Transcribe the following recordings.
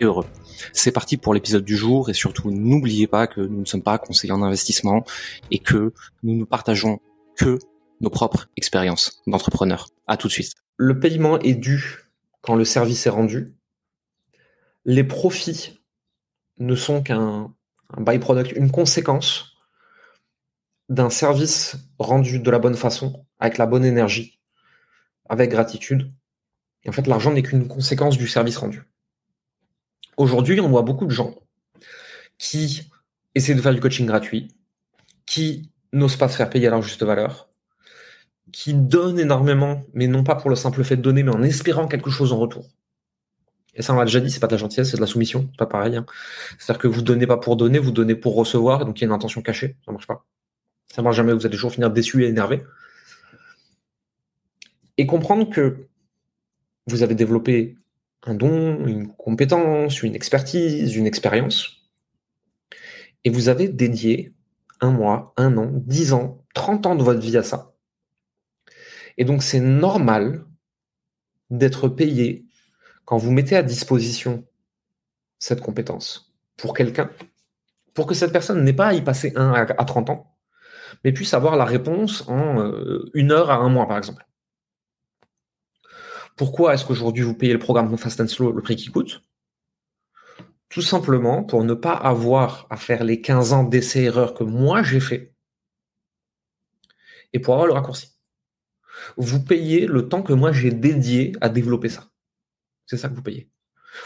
heureux. C'est parti pour l'épisode du jour et surtout n'oubliez pas que nous ne sommes pas conseillers en investissement et que nous ne partageons que nos propres expériences d'entrepreneurs. À tout de suite. Le paiement est dû quand le service est rendu. Les profits ne sont qu'un byproduct, une conséquence d'un service rendu de la bonne façon, avec la bonne énergie, avec gratitude. Et en fait, l'argent n'est qu'une conséquence du service rendu. Aujourd'hui, on voit beaucoup de gens qui essaient de faire du coaching gratuit, qui n'osent pas se faire payer à leur juste valeur, qui donnent énormément, mais non pas pour le simple fait de donner, mais en espérant quelque chose en retour. Et ça, on l'a déjà dit, c'est pas de la gentillesse, c'est de la soumission, pas pareil. Hein. C'est-à-dire que vous donnez pas pour donner, vous donnez pour recevoir, donc il y a une intention cachée, ça marche pas. Ça marche jamais, vous allez toujours finir déçu et énervé. Et comprendre que vous avez développé un don, une compétence, une expertise, une expérience, et vous avez dédié un mois, un an, dix ans, trente ans de votre vie à ça. Et donc c'est normal d'être payé quand vous mettez à disposition cette compétence pour quelqu'un, pour que cette personne n'ait pas à y passer un à 30 ans, mais puisse avoir la réponse en euh, une heure à un mois, par exemple. Pourquoi est-ce qu'aujourd'hui vous payez le programme Fast and Slow le prix qui coûte? Tout simplement pour ne pas avoir à faire les 15 ans d'essais-erreurs que moi j'ai fait et pour avoir le raccourci. Vous payez le temps que moi j'ai dédié à développer ça. C'est ça que vous payez.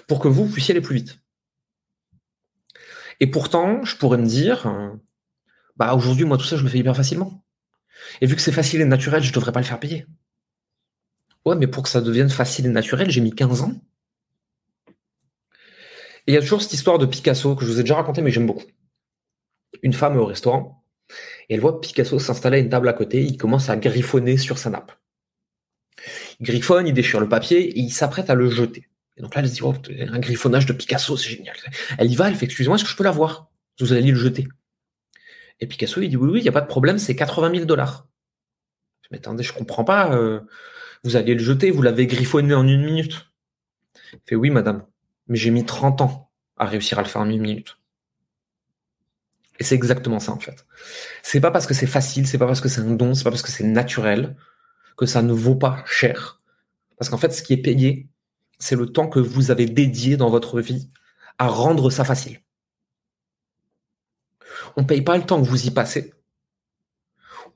Pour que vous puissiez aller plus vite. Et pourtant, je pourrais me dire, bah aujourd'hui, moi tout ça, je le fais hyper facilement. Et vu que c'est facile et naturel, je ne devrais pas le faire payer. Mais pour que ça devienne facile et naturel, j'ai mis 15 ans. Et il y a toujours cette histoire de Picasso que je vous ai déjà raconté, mais j'aime beaucoup. Une femme au restaurant, et elle voit Picasso s'installer à une table à côté, il commence à griffonner sur sa nappe. Il griffonne, il déchire le papier, et il s'apprête à le jeter. Et donc là, elle se dit, oh, un griffonnage de Picasso, c'est génial. Elle y va, elle fait, excusez-moi, est-ce que je peux l'avoir Vous allez le jeter. Et Picasso, il dit, oui, oui, il n'y a pas de problème, c'est 80 000 dollars. Mais attendez, je comprends pas. Euh, vous alliez le jeter, vous l'avez griffonné en une minute. Il fait oui, madame, mais j'ai mis 30 ans à réussir à le faire en une minute. Et c'est exactement ça, en fait. C'est pas parce que c'est facile, c'est pas parce que c'est un don, c'est pas parce que c'est naturel que ça ne vaut pas cher. Parce qu'en fait, ce qui est payé, c'est le temps que vous avez dédié dans votre vie à rendre ça facile. On ne paye pas le temps que vous y passez.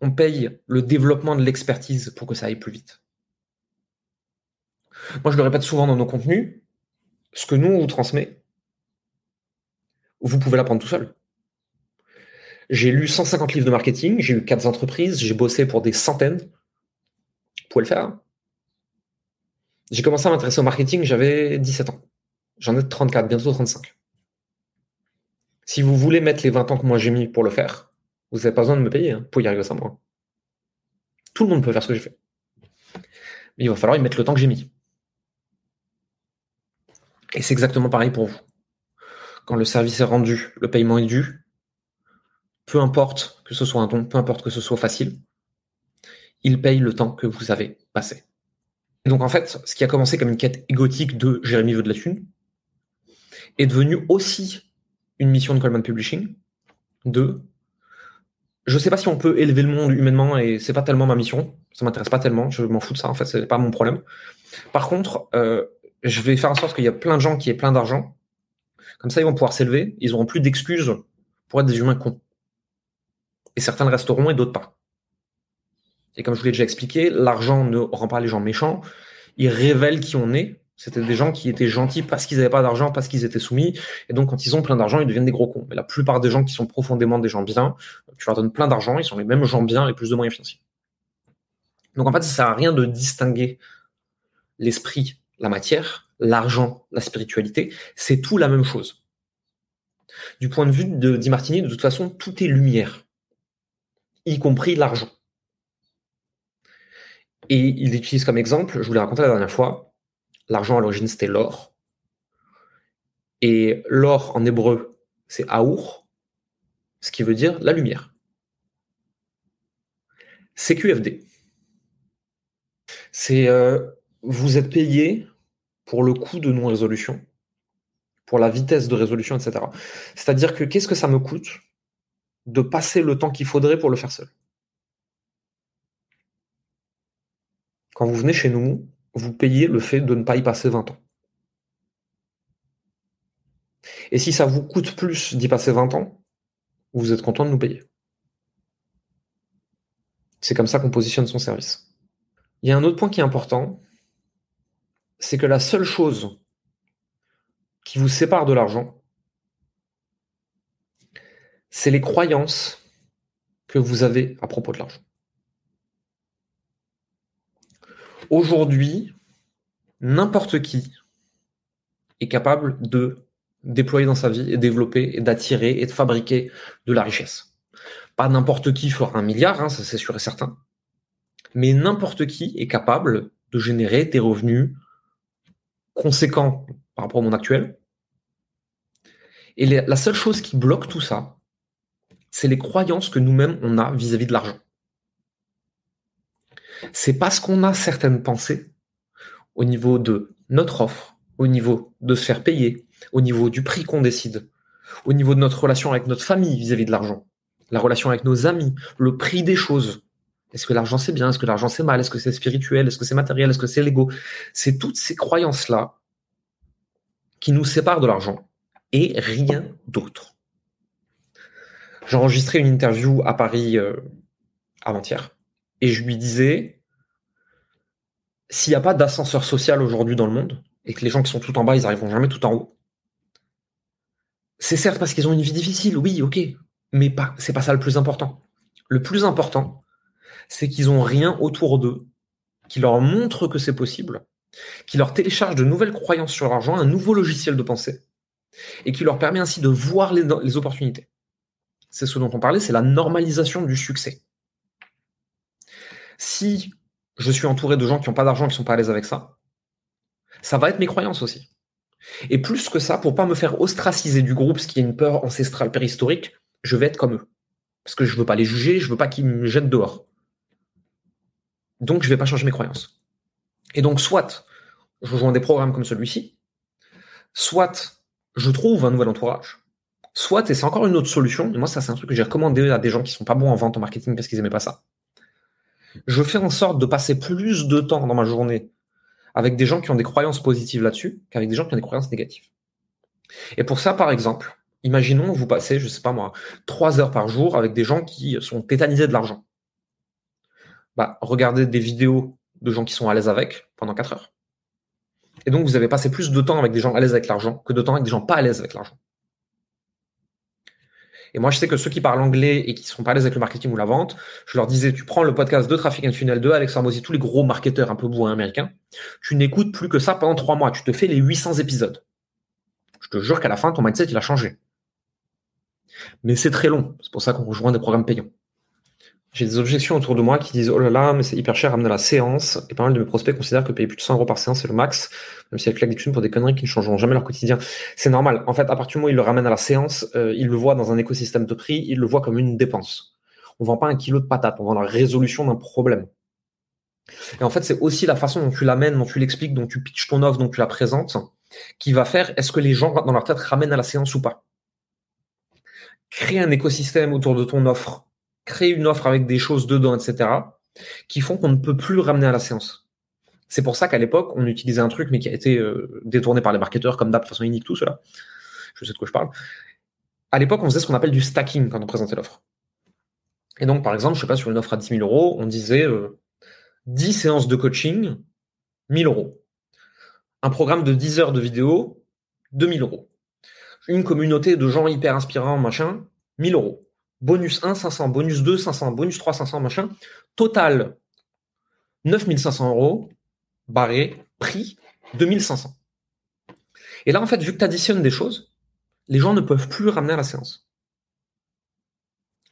On paye le développement de l'expertise pour que ça aille plus vite. Moi, je le répète souvent dans nos contenus, ce que nous, on vous transmet, vous pouvez l'apprendre tout seul. J'ai lu 150 livres de marketing, j'ai eu 4 entreprises, j'ai bossé pour des centaines. Vous pouvez le faire. J'ai commencé à m'intéresser au marketing, j'avais 17 ans. J'en ai 34, bientôt 35. Si vous voulez mettre les 20 ans que moi j'ai mis pour le faire, vous n'avez pas besoin de me payer hein, pour y arriver sans moi. Tout le monde peut faire ce que j'ai fait. Mais il va falloir y mettre le temps que j'ai mis. Et c'est exactement pareil pour vous. Quand le service est rendu, le paiement est dû, peu importe que ce soit un don, peu importe que ce soit facile, il paye le temps que vous avez passé. Donc en fait, ce qui a commencé comme une quête égotique de Jérémy veut de la thune, est devenu aussi une mission de Coleman Publishing de je sais pas si on peut élever le monde humainement et c'est pas tellement ma mission, ça m'intéresse pas tellement, je m'en fous de ça en fait, c'est pas mon problème. Par contre, euh, je vais faire en sorte qu'il y a plein de gens qui aient plein d'argent. Comme ça, ils vont pouvoir s'élever. Ils n'auront plus d'excuses pour être des humains cons. Et certains le resteront et d'autres pas. Et comme je vous l'ai déjà expliqué, l'argent ne rend pas les gens méchants. Il révèle qui on est. C'était des gens qui étaient gentils parce qu'ils n'avaient pas d'argent, parce qu'ils étaient soumis. Et donc, quand ils ont plein d'argent, ils deviennent des gros cons. Mais la plupart des gens qui sont profondément des gens bien, tu leur donnes plein d'argent, ils sont les mêmes gens bien et plus de moyens financiers. Donc, en fait, ça sert à rien de distinguer l'esprit la matière, l'argent, la spiritualité, c'est tout la même chose. Du point de vue de Di Martini, de toute façon, tout est lumière, y compris l'argent. Et il utilise comme exemple, je vous l'ai raconté la dernière fois, l'argent à l'origine c'était l'or. Et l'or en hébreu, c'est Aour, ce qui veut dire la lumière. CQFD. C'est euh, vous êtes payé pour le coût de non-résolution, pour la vitesse de résolution, etc. C'est-à-dire que qu'est-ce que ça me coûte de passer le temps qu'il faudrait pour le faire seul? Quand vous venez chez nous, vous payez le fait de ne pas y passer 20 ans. Et si ça vous coûte plus d'y passer 20 ans, vous êtes content de nous payer. C'est comme ça qu'on positionne son service. Il y a un autre point qui est important, c'est que la seule chose qui vous sépare de l'argent, c'est les croyances que vous avez à propos de l'argent. Aujourd'hui, n'importe qui est capable de déployer dans sa vie et développer et d'attirer et de fabriquer de la richesse. Pas n'importe qui fera un milliard, hein, ça c'est sûr et certain, mais n'importe qui est capable de générer des revenus conséquents par rapport au monde actuel. Et la seule chose qui bloque tout ça, c'est les croyances que nous-mêmes on a vis-à-vis de l'argent. C'est parce qu'on a certaines pensées au niveau de notre offre, au niveau de se faire payer, au niveau du prix qu'on décide, au niveau de notre relation avec notre famille vis-à-vis de l'argent, la relation avec nos amis, le prix des choses. Est-ce que l'argent c'est bien? Est-ce que l'argent c'est mal? Est-ce que c'est spirituel? Est-ce que c'est matériel? Est-ce que c'est l'ego? C'est toutes ces croyances-là qui nous séparent de l'argent et rien d'autre. J'ai enregistré une interview à Paris euh, avant-hier et je lui disais s'il n'y a pas d'ascenseur social aujourd'hui dans le monde et que les gens qui sont tout en bas, ils n'arriveront jamais tout en haut, c'est certes parce qu'ils ont une vie difficile, oui, ok, mais pas, c'est pas ça le plus important. Le plus important, c'est qu'ils ont rien autour d'eux qui leur montre que c'est possible, qui leur télécharge de nouvelles croyances sur l'argent, un nouveau logiciel de pensée, et qui leur permet ainsi de voir les, opportunités. C'est ce dont on parlait, c'est la normalisation du succès. Si je suis entouré de gens qui n'ont pas d'argent, qui sont pas à l'aise avec ça, ça va être mes croyances aussi. Et plus que ça, pour pas me faire ostraciser du groupe, ce qui est une peur ancestrale préhistorique, je vais être comme eux. Parce que je veux pas les juger, je veux pas qu'ils me jettent dehors. Donc je vais pas changer mes croyances. Et donc soit je rejoins des programmes comme celui-ci, soit je trouve un nouvel entourage, soit, et c'est encore une autre solution, moi ça c'est un truc que j'ai recommandé à des gens qui sont pas bons en vente, en marketing parce qu'ils aimaient pas ça. Je fais en sorte de passer plus de temps dans ma journée avec des gens qui ont des croyances positives là-dessus qu'avec des gens qui ont des croyances négatives. Et pour ça, par exemple, imaginons vous passez, je sais pas moi, trois heures par jour avec des gens qui sont tétanisés de l'argent. Bah, regardez des vidéos de gens qui sont à l'aise avec pendant quatre heures. Et donc, vous avez passé plus de temps avec des gens à l'aise avec l'argent que de temps avec des gens pas à l'aise avec l'argent. Et moi, je sais que ceux qui parlent anglais et qui sont pas à l'aise avec le marketing ou la vente, je leur disais, tu prends le podcast de Traffic and Funnel de Alex Hormozy, tous les gros marketeurs un peu bourrins américains, tu n'écoutes plus que ça pendant trois mois. Tu te fais les 800 épisodes. Je te jure qu'à la fin, ton mindset, il a changé. Mais c'est très long. C'est pour ça qu'on rejoint des programmes payants. J'ai des objections autour de moi qui disent oh là là, mais c'est hyper cher à amener la séance. Et pas mal de mes prospects considèrent que payer plus de 100 euros par séance, c'est le max, même si elles claquent des thunes pour des conneries qui ne changeront jamais leur quotidien. C'est normal. En fait, à partir du moment où ils le ramènent à la séance, euh, ils le voient dans un écosystème de prix, ils le voient comme une dépense. On vend pas un kilo de patates, on vend la résolution d'un problème. Et en fait, c'est aussi la façon dont tu l'amènes, dont tu l'expliques, dont tu pitches ton offre, dont tu la présentes, qui va faire est-ce que les gens dans leur tête ramènent à la séance ou pas? Créer un écosystème autour de ton offre créer une offre avec des choses dedans, etc., qui font qu'on ne peut plus ramener à la séance. C'est pour ça qu'à l'époque, on utilisait un truc, mais qui a été euh, détourné par les marketeurs, comme d'hab, de façon unique, tout cela. Je sais de quoi je parle. À l'époque, on faisait ce qu'on appelle du stacking quand on présentait l'offre. Et donc, par exemple, je sais pas, sur une offre à 10 000 euros, on disait 10 euh, séances de coaching, 1000 euros. Un programme de 10 heures de vidéo, 2000 euros. Une communauté de gens hyper inspirants, machin, 1000 euros bonus 1, 500, bonus 2, 500, bonus 3, 500, machin. Total, 9500 euros, barré, prix 2500. Et là, en fait, vu que tu additionnes des choses, les gens ne peuvent plus ramener à la séance.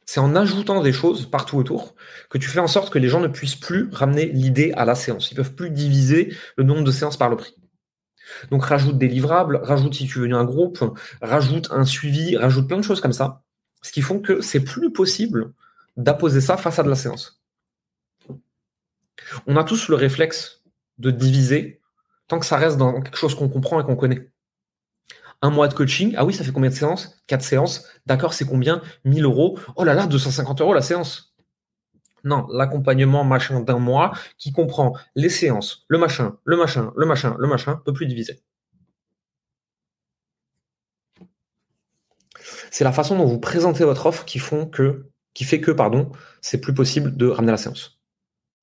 C'est en ajoutant des choses partout autour que tu fais en sorte que les gens ne puissent plus ramener l'idée à la séance. Ils peuvent plus diviser le nombre de séances par le prix. Donc rajoute des livrables, rajoute si tu veux un groupe, rajoute un suivi, rajoute plein de choses comme ça, ce qui font que c'est plus possible d'apposer ça face à de la séance. On a tous le réflexe de diviser tant que ça reste dans quelque chose qu'on comprend et qu'on connaît. Un mois de coaching, ah oui, ça fait combien de séances? Quatre séances, d'accord, c'est combien? 1000 euros. Oh là là, 250 euros la séance. Non, l'accompagnement machin d'un mois qui comprend les séances, le machin, le machin, le machin, le machin, peut plus diviser. C'est la façon dont vous présentez votre offre qui fait que, pardon, c'est plus possible de ramener la séance.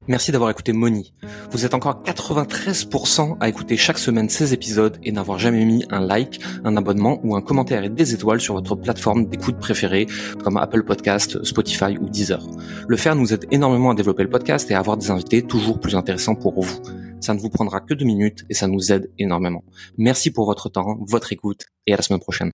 Merci d'avoir écouté Moni. Vous êtes encore 93% à écouter chaque semaine ces épisodes et n'avoir jamais mis un like, un abonnement ou un commentaire et des étoiles sur votre plateforme d'écoute préférée comme Apple Podcast, Spotify ou Deezer. Le faire nous aide énormément à développer le podcast et à avoir des invités toujours plus intéressants pour vous. Ça ne vous prendra que deux minutes et ça nous aide énormément. Merci pour votre temps, votre écoute et à la semaine prochaine.